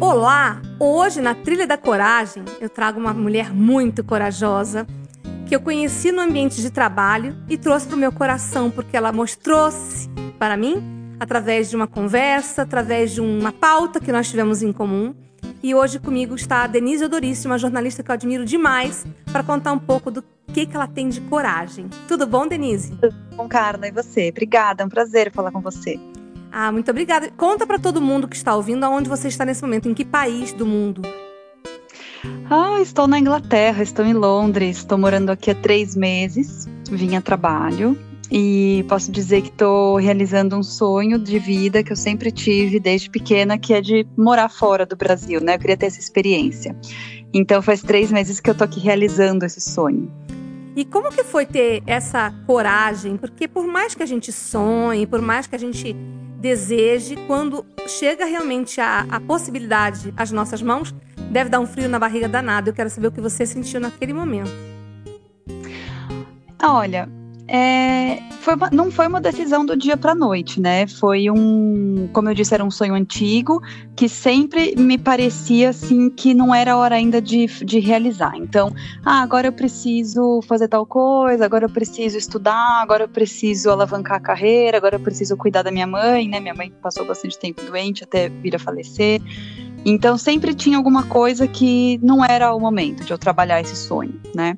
Olá! Hoje, na Trilha da Coragem, eu trago uma mulher muito corajosa que eu conheci no ambiente de trabalho e trouxe para o meu coração porque ela mostrou-se para mim através de uma conversa, através de uma pauta que nós tivemos em comum. E hoje comigo está a Denise Odorício, uma jornalista que eu admiro demais, para contar um pouco do que, que ela tem de coragem. Tudo bom, Denise? Tudo bom, Carla, e você? Obrigada, é um prazer falar com você. Ah, muito obrigada. Conta para todo mundo que está ouvindo aonde você está nesse momento, em que país do mundo? Ah, estou na Inglaterra, estou em Londres, estou morando aqui há três meses, vim a trabalho e posso dizer que estou realizando um sonho de vida que eu sempre tive desde pequena, que é de morar fora do Brasil, né? Eu queria ter essa experiência. Então faz três meses que eu estou aqui realizando esse sonho. E como que foi ter essa coragem? Porque por mais que a gente sonhe, por mais que a gente deseje, quando chega realmente a, a possibilidade às nossas mãos, deve dar um frio na barriga danado. Eu quero saber o que você sentiu naquele momento. Olha, é, foi uma, não foi uma decisão do dia para noite, né? Foi um, como eu disse, era um sonho antigo que sempre me parecia assim que não era hora ainda de, de realizar. Então, ah, agora eu preciso fazer tal coisa, agora eu preciso estudar, agora eu preciso alavancar a carreira, agora eu preciso cuidar da minha mãe, né? Minha mãe passou bastante tempo doente até vir a falecer. Então sempre tinha alguma coisa que não era o momento de eu trabalhar esse sonho, né?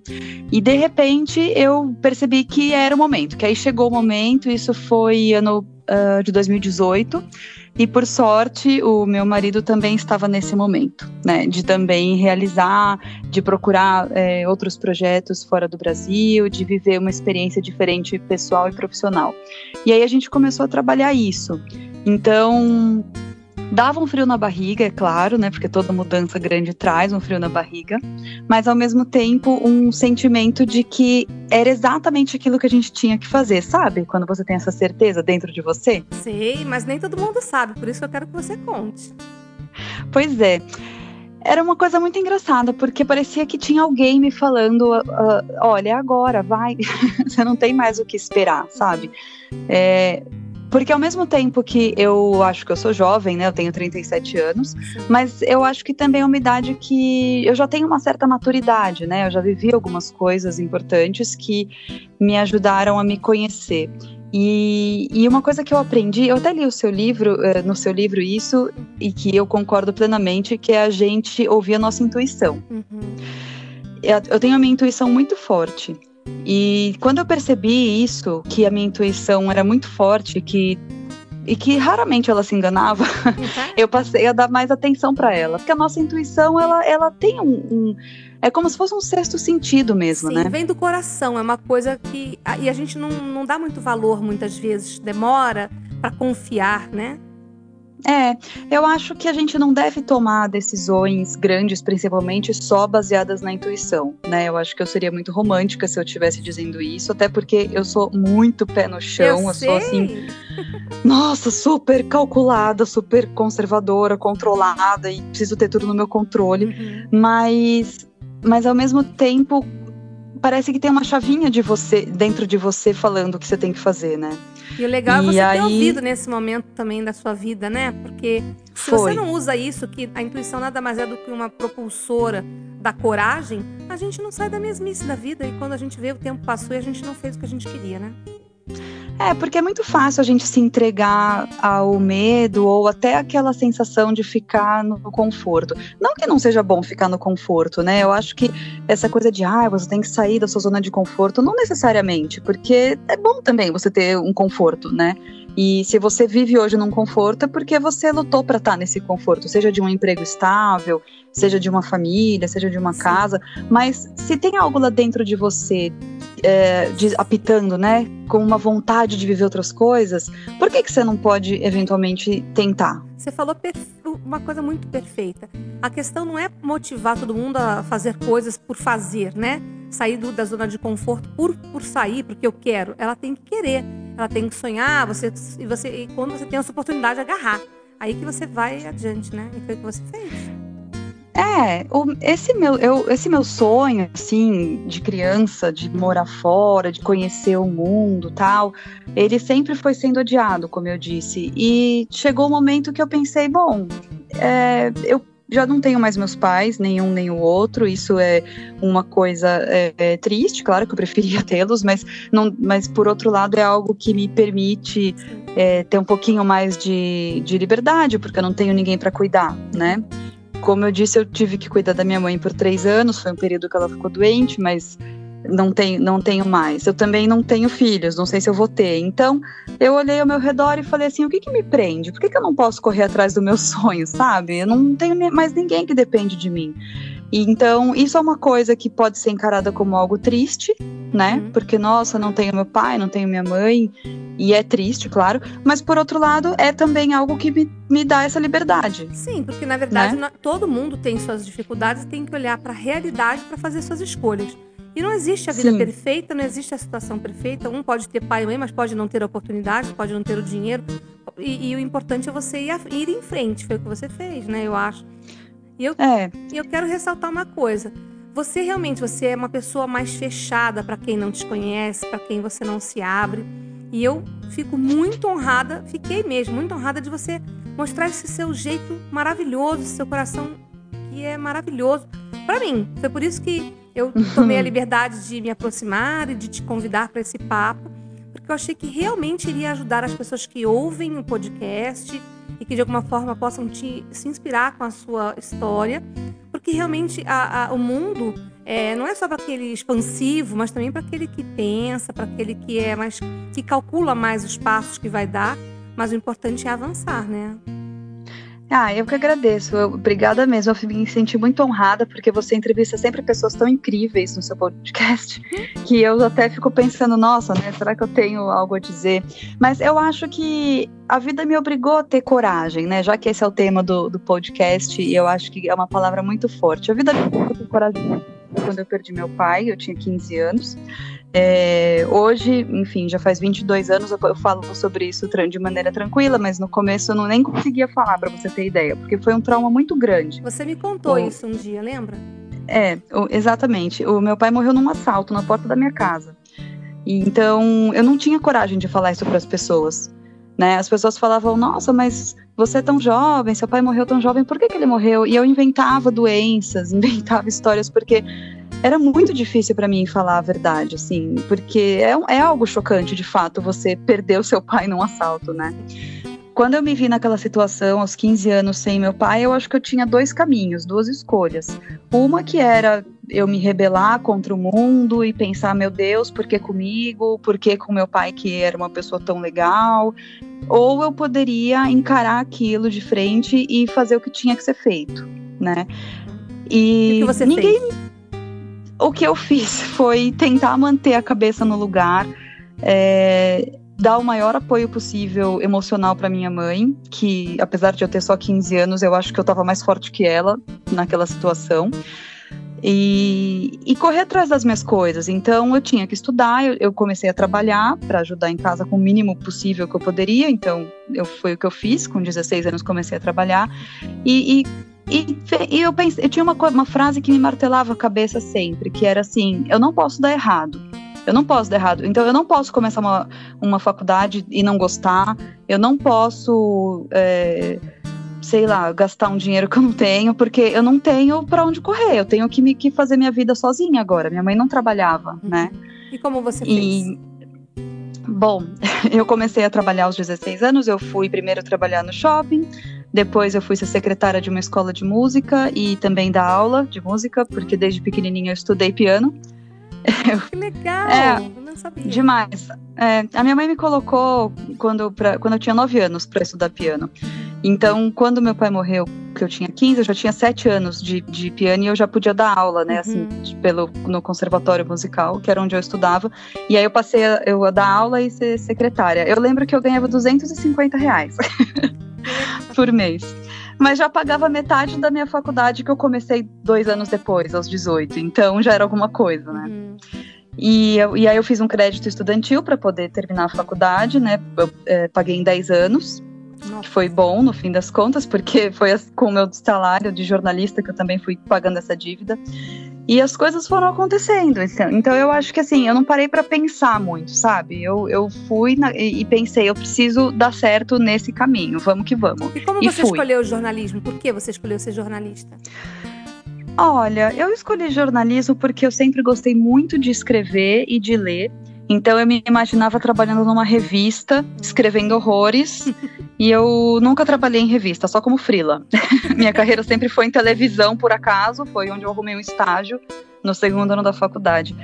E de repente eu percebi que era o momento, que aí chegou o momento, isso foi ano uh, de 2018. E por sorte, o meu marido também estava nesse momento, né? De também realizar, de procurar é, outros projetos fora do Brasil, de viver uma experiência diferente pessoal e profissional. E aí a gente começou a trabalhar isso. Então, Dava um frio na barriga, é claro, né? Porque toda mudança grande traz um frio na barriga, mas ao mesmo tempo um sentimento de que era exatamente aquilo que a gente tinha que fazer, sabe? Quando você tem essa certeza dentro de você. Sei, mas nem todo mundo sabe, por isso que eu quero que você conte. Pois é era uma coisa muito engraçada, porque parecia que tinha alguém me falando: uh, olha, agora, vai, você não tem mais o que esperar, sabe? É, porque ao mesmo tempo que eu acho que eu sou jovem, né? Eu tenho 37 anos, mas eu acho que também é uma idade que eu já tenho uma certa maturidade, né? Eu já vivi algumas coisas importantes que me ajudaram a me conhecer. E, e, uma coisa que eu aprendi, eu até li o seu livro, eh, no seu livro isso, e que eu concordo plenamente, que é a gente ouvir a nossa intuição. Uhum. Eu, eu tenho a minha intuição muito forte. E quando eu percebi isso, que a minha intuição era muito forte, que e que raramente ela se enganava, uhum. eu passei a dar mais atenção para ela, porque a nossa intuição ela, ela tem um, um, é como se fosse um sexto sentido mesmo, Sim, né? Vem do coração, é uma coisa que e a gente não, não dá muito valor muitas vezes, demora para confiar, né? É, eu acho que a gente não deve tomar decisões grandes, principalmente só baseadas na intuição, né? Eu acho que eu seria muito romântica se eu estivesse dizendo isso, até porque eu sou muito pé no chão, eu, eu sou assim, nossa, super calculada, super conservadora, controlada e preciso ter tudo no meu controle, uhum. mas mas ao mesmo tempo parece que tem uma chavinha de você dentro de você falando o que você tem que fazer, né? E o legal é você aí... ter ouvido nesse momento também da sua vida, né? Porque se Foi. você não usa isso, que a intuição nada mais é do que uma propulsora da coragem, a gente não sai da mesmice da vida. E quando a gente vê, o tempo passou e a gente não fez o que a gente queria, né? É, porque é muito fácil a gente se entregar ao medo ou até aquela sensação de ficar no conforto. Não que não seja bom ficar no conforto, né? Eu acho que essa coisa de, ah, você tem que sair da sua zona de conforto, não necessariamente, porque é bom também você ter um conforto, né? E se você vive hoje num conforto, é porque você lutou para estar tá nesse conforto, seja de um emprego estável, seja de uma família, seja de uma Sim. casa. Mas se tem algo lá dentro de você é, de, apitando, né, com uma vontade de viver outras coisas, por que, que você não pode eventualmente tentar? Você falou uma coisa muito perfeita. A questão não é motivar todo mundo a fazer coisas por fazer, né? Sair do, da zona de conforto por, por sair, porque eu quero. Ela tem que querer, ela tem que sonhar, você, e, você, e quando você tem essa oportunidade, agarrar. Aí que você vai adiante, né? E foi o que você fez. É, esse, meu, eu, esse meu sonho, assim, de criança, de morar fora, de conhecer o mundo tal, ele sempre foi sendo adiado, como eu disse. E chegou o um momento que eu pensei, bom, é, eu já não tenho mais meus pais, nenhum nem o outro. Isso é uma coisa é, é triste, claro que eu preferia tê-los, mas, mas por outro lado é algo que me permite é, ter um pouquinho mais de, de liberdade, porque eu não tenho ninguém para cuidar, né? Como eu disse, eu tive que cuidar da minha mãe por três anos, foi um período que ela ficou doente, mas não tenho, não tenho mais. Eu também não tenho filhos, não sei se eu vou ter. Então, eu olhei ao meu redor e falei assim: o que, que me prende? Por que, que eu não posso correr atrás do meu sonho, sabe? Eu não tenho mais ninguém que depende de mim. E, então, isso é uma coisa que pode ser encarada como algo triste, né? Uhum. Porque, nossa, não tenho meu pai, não tenho minha mãe, e é triste, claro. Mas, por outro lado, é também algo que me, me dá essa liberdade. Sim, porque, na verdade, né? todo mundo tem suas dificuldades e tem que olhar para a realidade para fazer suas escolhas. E não existe a vida Sim. perfeita, não existe a situação perfeita. Um pode ter pai e mãe, mas pode não ter a oportunidade, pode não ter o dinheiro. E, e o importante é você ir, ir, em frente. Foi o que você fez, né? Eu acho. E eu, é. eu quero ressaltar uma coisa. Você realmente você é uma pessoa mais fechada para quem não te conhece, para quem você não se abre. E eu fico muito honrada, fiquei mesmo muito honrada de você mostrar esse seu jeito maravilhoso, esse seu coração que é maravilhoso para mim. Foi por isso que eu tomei a liberdade de me aproximar e de te convidar para esse papo, porque eu achei que realmente iria ajudar as pessoas que ouvem o podcast e que de alguma forma possam te, se inspirar com a sua história, porque realmente a, a, o mundo é, não é só para aquele expansivo, mas também para aquele que pensa, para aquele que é mais que calcula mais os passos que vai dar, mas o importante é avançar, né? Ah, eu que agradeço. Eu, obrigada mesmo. Eu me senti muito honrada porque você entrevista sempre pessoas tão incríveis no seu podcast que eu até fico pensando, nossa, né? Será que eu tenho algo a dizer? Mas eu acho que a vida me obrigou a ter coragem, né? Já que esse é o tema do, do podcast e eu acho que é uma palavra muito forte. A vida me obrigou a ter coragem. Quando eu perdi meu pai, eu tinha 15 anos. É, hoje, enfim, já faz 22 anos eu, eu falo sobre isso de maneira tranquila, mas no começo eu não nem conseguia falar para você ter ideia, porque foi um trauma muito grande. Você me contou o, isso um dia, lembra? É, exatamente. O meu pai morreu num assalto na porta da minha casa. Então eu não tinha coragem de falar isso para as pessoas. Né? As pessoas falavam, nossa, mas você é tão jovem, seu pai morreu tão jovem, por que, que ele morreu? E eu inventava doenças, inventava histórias, porque era muito difícil para mim falar a verdade, assim, porque é, é algo chocante, de fato, você perder o seu pai num assalto, né? Quando eu me vi naquela situação, aos 15 anos, sem meu pai, eu acho que eu tinha dois caminhos, duas escolhas. Uma que era eu me rebelar contra o mundo e pensar, meu Deus, por que comigo? Por que com meu pai, que era uma pessoa tão legal? Ou eu poderia encarar aquilo de frente e fazer o que tinha que ser feito, né? E, e o que você ninguém. Fez? O que eu fiz foi tentar manter a cabeça no lugar. É, dar o maior apoio possível emocional para minha mãe, que apesar de eu ter só 15 anos, eu acho que eu estava mais forte que ela naquela situação. E, e, correr atrás das minhas coisas. Então eu tinha que estudar, eu, eu comecei a trabalhar para ajudar em casa com o mínimo possível que eu poderia. Então eu, foi o que eu fiz, com 16 anos comecei a trabalhar. E, e, e, eu, pensei, eu tinha uma, uma frase que me martelava a cabeça sempre, que era assim: eu não posso dar errado. Eu não posso dar errado. Então, eu não posso começar uma, uma faculdade e não gostar. Eu não posso, é, sei lá, gastar um dinheiro que eu não tenho, porque eu não tenho para onde correr. Eu tenho que, me, que fazer minha vida sozinha agora. Minha mãe não trabalhava, uhum. né? E como você fez? E, bom, eu comecei a trabalhar aos 16 anos. Eu fui primeiro trabalhar no shopping. Depois eu fui ser secretária de uma escola de música e também dar aula de música, porque desde pequenininha eu estudei piano. que legal! É, não sabia. Demais. É, a minha mãe me colocou quando, pra, quando eu tinha 9 anos para estudar piano. Então, quando meu pai morreu, que eu tinha 15, eu já tinha 7 anos de, de piano e eu já podia dar aula, né, assim, uhum. assim, pelo, no conservatório musical, que era onde eu estudava. E aí eu passei a, eu a dar aula e ser secretária. Eu lembro que eu ganhava 250 reais por mês. Mas já pagava metade da minha faculdade que eu comecei dois anos depois, aos 18. Então já era alguma coisa, né? Uhum. E, eu, e aí eu fiz um crédito estudantil para poder terminar a faculdade, né? Eu é, paguei em 10 anos, Nossa. que foi bom no fim das contas, porque foi com o meu salário de jornalista que eu também fui pagando essa dívida. E as coisas foram acontecendo. Então, então eu acho que assim, eu não parei para pensar muito, sabe? Eu, eu fui na, e, pensei, eu preciso dar certo nesse caminho, vamos que vamos. E como e você fui. escolheu o jornalismo? Por que você escolheu ser jornalista? Olha, eu escolhi jornalismo porque eu sempre gostei muito de escrever e de ler. Então eu me imaginava trabalhando numa revista, escrevendo horrores, e eu nunca trabalhei em revista, só como frila. Minha carreira sempre foi em televisão, por acaso, foi onde eu arrumei um estágio no segundo ano da faculdade.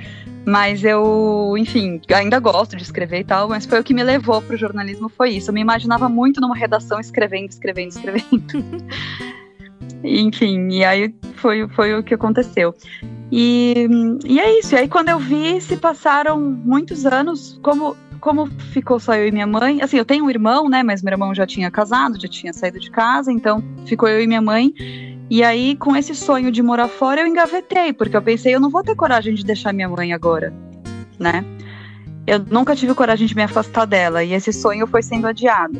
Mas eu, enfim, ainda gosto de escrever e tal, mas foi o que me levou para o jornalismo, foi isso. Eu me imaginava muito numa redação escrevendo, escrevendo, escrevendo. enfim, e aí foi, foi o que aconteceu. E, e é isso. E aí, quando eu vi, se passaram muitos anos, como, como ficou só eu e minha mãe. Assim, eu tenho um irmão, né? Mas meu irmão já tinha casado, já tinha saído de casa, então ficou eu e minha mãe. E aí, com esse sonho de morar fora, eu engavetei, porque eu pensei, eu não vou ter coragem de deixar minha mãe agora, né? Eu nunca tive coragem de me afastar dela, e esse sonho foi sendo adiado.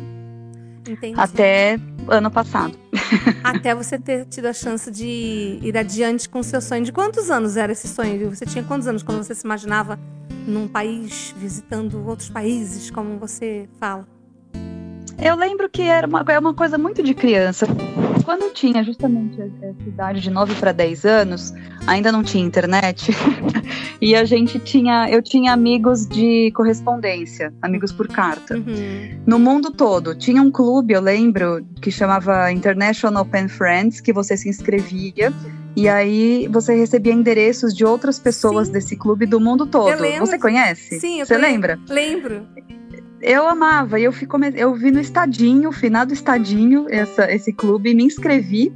Entendi. Até ano passado. Até você ter tido a chance de ir adiante com o seu sonho. De quantos anos era esse sonho? Você tinha quantos anos quando você se imaginava num país, visitando outros países, como você fala? Eu lembro que era uma, é uma coisa muito de criança. Quando eu tinha justamente essa idade de 9 para 10 anos, ainda não tinha internet. e a gente tinha. Eu tinha amigos de correspondência, amigos por carta. Uhum. No mundo todo. Tinha um clube, eu lembro, que chamava International Pen Friends, que você se inscrevia. E aí você recebia endereços de outras pessoas Sim. desse clube do mundo todo. Você conhece? Sim, eu Você lembra? Lembro eu amava. Eu, fui come... eu vi no Estadinho, finado Estadinho, essa, esse clube, me inscrevi.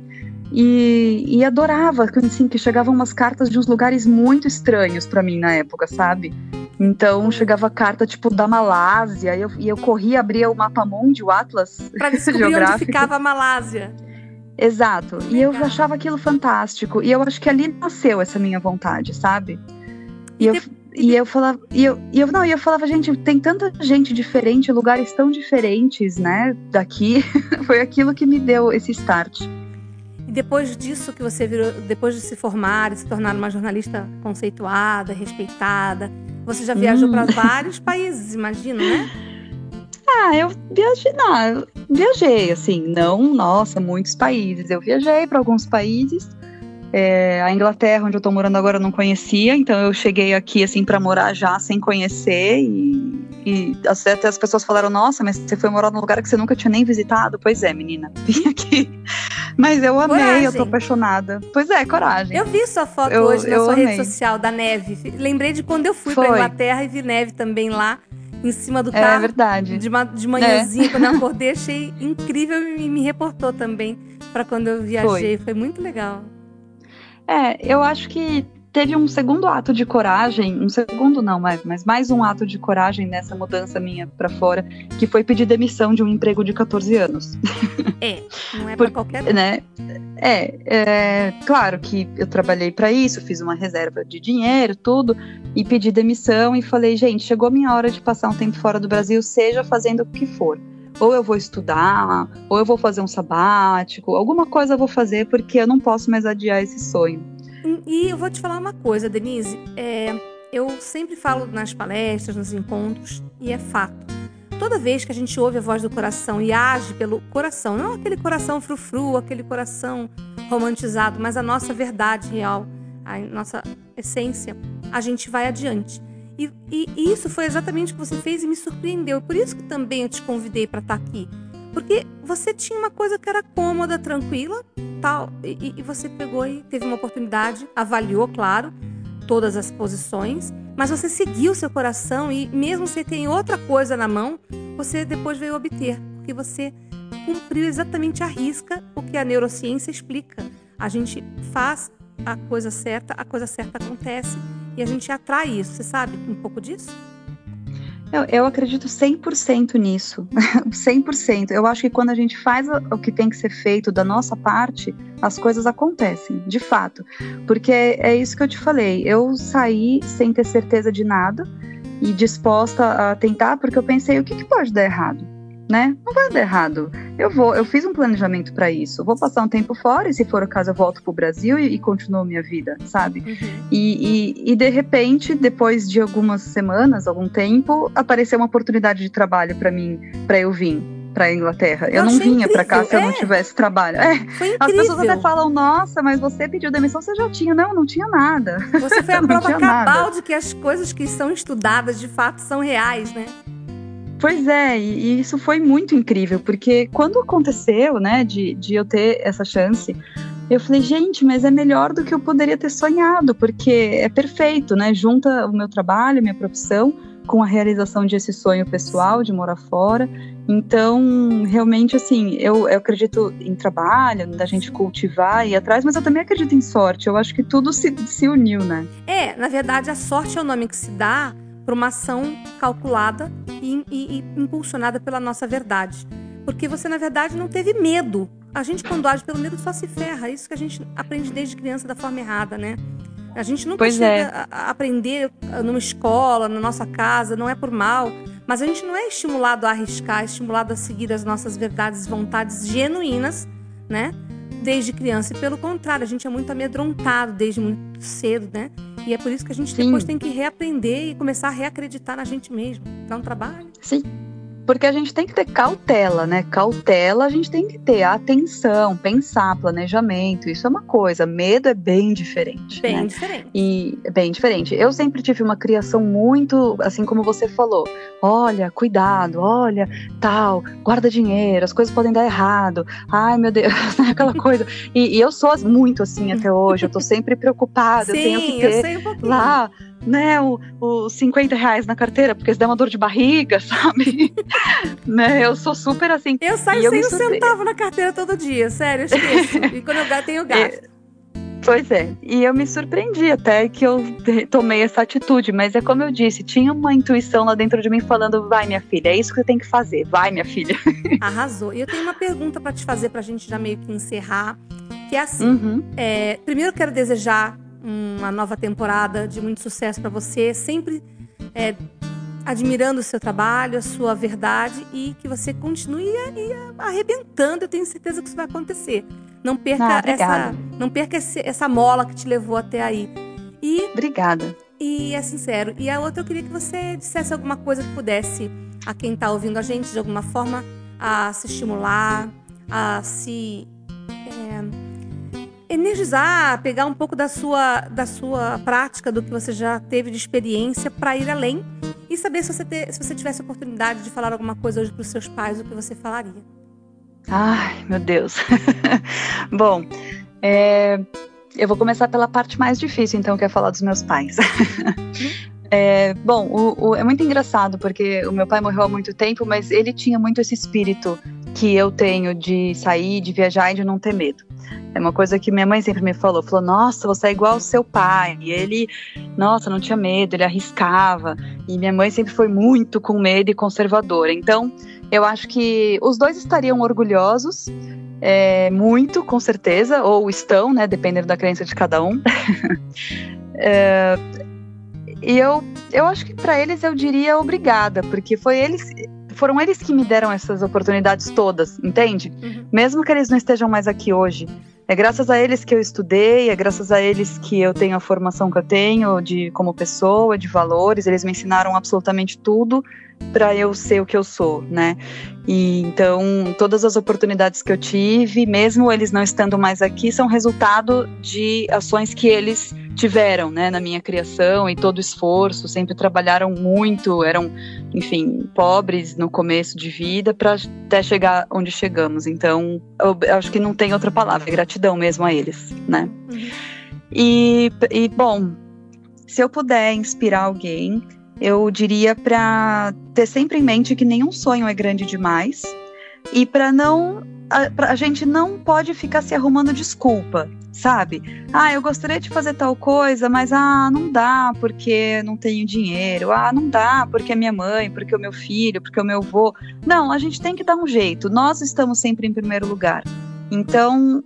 E, e adorava, assim, que chegavam umas cartas de uns lugares muito estranhos para mim na época, sabe? Então chegava carta tipo da Malásia, e eu, e eu corria, abria o mapa mundi, o Atlas pra descobrir geográfico. onde ficava a Malásia. Exato. E eu achava aquilo fantástico. E eu acho que ali nasceu essa minha vontade, sabe? E, eu, e eu falava, e eu, e eu não, e eu falava, gente, tem tanta gente diferente, lugares tão diferentes, né, daqui. Foi aquilo que me deu esse start. E depois disso que você virou, depois de se formar e se tornar uma jornalista conceituada, respeitada, você já viajou hum. para vários países, imagino, né? Ah, eu viajei, não, eu viajei, assim, não, nossa, muitos países. Eu viajei para alguns países, é, a Inglaterra, onde eu tô morando agora, eu não conhecia, então eu cheguei aqui assim para morar já sem conhecer e, e até as pessoas falaram: Nossa, mas você foi morar num lugar que você nunca tinha nem visitado? Pois é, menina, vim aqui. Mas eu amei, coragem. eu tô apaixonada. Pois é, coragem. Eu vi sua foto eu, hoje na sua amei. rede social da neve. Lembrei de quando eu fui foi. pra Inglaterra e vi neve também lá em cima do é carro. É verdade. De, de manhãzinha, é. quando eu acordei, achei incrível e me reportou também para quando eu viajei. Foi. Foi muito legal. É, eu acho que teve um segundo ato de coragem, um segundo não, mas, mas mais um ato de coragem nessa mudança minha para fora, que foi pedir demissão de um emprego de 14 anos. É, não é para qualquer um. Né? É, é, claro que eu trabalhei para isso, fiz uma reserva de dinheiro, tudo, e pedi demissão e falei, gente, chegou a minha hora de passar um tempo fora do Brasil, seja fazendo o que for ou eu vou estudar, ou eu vou fazer um sabático, alguma coisa eu vou fazer porque eu não posso mais adiar esse sonho. E eu vou te falar uma coisa, Denise. É, eu sempre falo nas palestras, nos encontros, e é fato. Toda vez que a gente ouve a voz do coração e age pelo coração, não aquele coração frufru, aquele coração romantizado, mas a nossa verdade real, a nossa essência, a gente vai adiante. E, e, e, isso foi exatamente o que você fez e me surpreendeu. Por isso que também eu te convidei para estar tá aqui. Porque você tinha uma coisa que era cômoda, tranquila, tal, e, e você pegou e teve uma oportunidade, avaliou, claro, todas as posições, mas você seguiu seu coração e mesmo você tem outra coisa na mão, você depois veio obter, porque você cumpriu exatamente a risca o que a neurociência explica. A gente faz a coisa certa, a coisa certa acontece e a gente atrai isso. Você sabe um pouco disso? Eu, eu acredito 100% nisso. 100%. Eu acho que quando a gente faz o que tem que ser feito da nossa parte, as coisas acontecem, de fato. Porque é, isso que eu te falei. Eu saí sem ter certeza de nada e disposta a tentar, porque eu pensei: o que, que pode dar errado? Né? Não vai dar errado. Eu vou, eu fiz um planejamento para isso. Vou passar um tempo fora e se for o caso eu volto pro Brasil e, e continuo minha vida, sabe? Uhum. E, e, e, de repente, depois de algumas semanas, algum tempo, apareceu uma oportunidade de trabalho para mim, para eu vir para Inglaterra. Eu, eu não vinha para cá se é. eu não é. tivesse trabalho. É. As pessoas até falam: "Nossa, mas você pediu demissão, você já tinha". Não, não tinha nada. Você foi a prova cabal nada. de que as coisas que são estudadas de fato são reais, né? Pois é, e, isso foi muito incrível, porque quando aconteceu, né, de, de eu ter essa chance, eu falei, gente, mas é melhor do que eu poderia ter sonhado, porque é perfeito, né? Junta o meu trabalho, minha profissão, com a realização desse sonho pessoal de morar fora. Então, realmente, assim, eu, eu acredito em trabalho, da gente cultivar e ir atrás, mas eu também acredito em sorte. Eu acho que tudo se, se uniu, né? É, na verdade, a sorte é o nome que se dá para uma ação calculada e, e, e impulsionada pela nossa verdade. Porque você, na verdade, não teve medo. A gente, quando age pelo medo, só se ferra. É isso que a gente aprende desde criança da forma errada, né? A gente nunca pois chega é. aprender numa escola, na nossa casa, não é por mal. Mas a gente não é estimulado a arriscar, é estimulado a seguir as nossas verdades e vontades genuínas, né? Desde criança. E pelo contrário, a gente é muito amedrontado desde muito cedo, né? E é por isso que a gente Sim. depois tem que reaprender e começar a reacreditar na gente mesmo. Dá um trabalho. Sim porque a gente tem que ter cautela, né? Cautela a gente tem que ter atenção, pensar, planejamento, isso é uma coisa. Medo é bem diferente. Bem né? diferente. E é bem diferente. Eu sempre tive uma criação muito, assim como você falou, olha, cuidado, olha, tal, guarda dinheiro, as coisas podem dar errado. Ai, meu Deus, aquela coisa. E, e, eu sou muito assim até hoje, eu tô sempre preocupada, Sim, eu tenho que ter um lá né, os o 50 reais na carteira, porque se der uma dor de barriga, sabe? né, eu sou super assim. Eu saio sem um centavo na carteira todo dia, sério, eu esqueço. e quando eu gasto. É, pois é, e eu me surpreendi até que eu tomei essa atitude, mas é como eu disse, tinha uma intuição lá dentro de mim falando: vai, minha filha, é isso que você tem que fazer, vai, minha filha. Arrasou. E eu tenho uma pergunta para te fazer, pra gente já meio que encerrar, que é assim: uhum. é, primeiro eu quero desejar uma nova temporada de muito sucesso para você, sempre é, admirando o seu trabalho, a sua verdade e que você continue arrebentando. Eu tenho certeza que isso vai acontecer. Não perca ah, essa, não perca esse, essa mola que te levou até aí. E obrigada. E é sincero. E a outra eu queria que você dissesse alguma coisa que pudesse a quem está ouvindo a gente de alguma forma a se estimular, a se energizar, pegar um pouco da sua, da sua prática, do que você já teve de experiência, para ir além e saber se você, ter, se você tivesse a oportunidade de falar alguma coisa hoje para os seus pais, o que você falaria. Ai, meu Deus. Bom, é, eu vou começar pela parte mais difícil, então, que é falar dos meus pais. É, bom, o, o, é muito engraçado porque o meu pai morreu há muito tempo, mas ele tinha muito esse espírito que eu tenho de sair, de viajar e de não ter medo. É uma coisa que minha mãe sempre me falou, falou: "Nossa, você é igual ao seu pai". E ele, nossa, não tinha medo, ele arriscava. E minha mãe sempre foi muito com medo e conservadora. Então, eu acho que os dois estariam orgulhosos, é, muito, com certeza, ou estão, né, dependendo da crença de cada um. é, e eu, eu acho que para eles eu diria obrigada, porque foi eles foram eles que me deram essas oportunidades todas, entende? Uhum. Mesmo que eles não estejam mais aqui hoje. É graças a eles que eu estudei, é graças a eles que eu tenho a formação que eu tenho de como pessoa, de valores. Eles me ensinaram absolutamente tudo para eu ser o que eu sou, né? E então todas as oportunidades que eu tive, mesmo eles não estando mais aqui, são resultado de ações que eles tiveram, né, na minha criação e todo o esforço, sempre trabalharam muito, eram, enfim, pobres no começo de vida para até chegar onde chegamos. Então, eu acho que não tem outra palavra, é gratidão mesmo a eles, né? Uhum. E, e, bom, se eu puder inspirar alguém, eu diria para ter sempre em mente que nenhum sonho é grande demais e para não a, a, gente não pode ficar se arrumando desculpa, sabe? Ah, eu gostaria de fazer tal coisa, mas ah, não dá porque não tenho dinheiro. Ah, não dá porque é minha mãe, porque é o meu filho, porque é o meu avô. Não, a gente tem que dar um jeito. Nós estamos sempre em primeiro lugar. Então,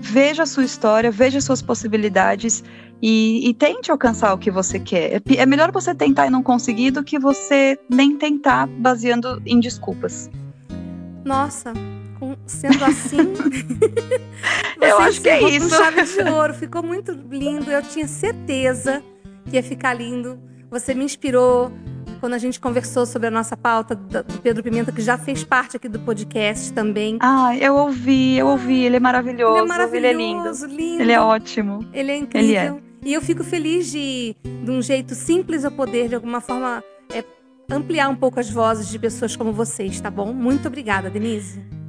veja a sua história, veja suas possibilidades e, e, tente alcançar o que você quer. É, é melhor você tentar e não conseguir do que você nem tentar baseando em desculpas. Nossa, sendo assim. eu acho que é isso. Chave de ouro, ficou muito lindo. Eu tinha certeza que ia ficar lindo. Você me inspirou quando a gente conversou sobre a nossa pauta do Pedro Pimenta, que já fez parte aqui do podcast também. Ah, eu ouvi, eu ouvi. Ele é maravilhoso. Ele é maravilhoso, ele é lindo. lindo. Ele é ótimo. Ele é incrível. Ele é. E eu fico feliz de, de um jeito simples eu poder, de alguma forma, é, ampliar um pouco as vozes de pessoas como vocês, tá bom? Muito obrigada, Denise.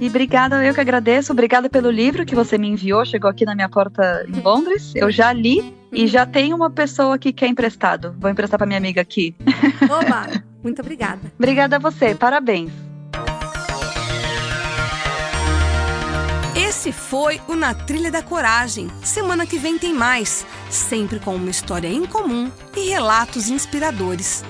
E obrigada, eu que agradeço. Obrigada pelo livro que você me enviou. Chegou aqui na minha porta em Londres. Eu já li e já tenho uma pessoa que quer emprestado. Vou emprestar para minha amiga aqui. Oba! Muito obrigada. obrigada a você. Parabéns. Esse foi o Na Trilha da Coragem. Semana que vem tem mais, sempre com uma história incomum e relatos inspiradores.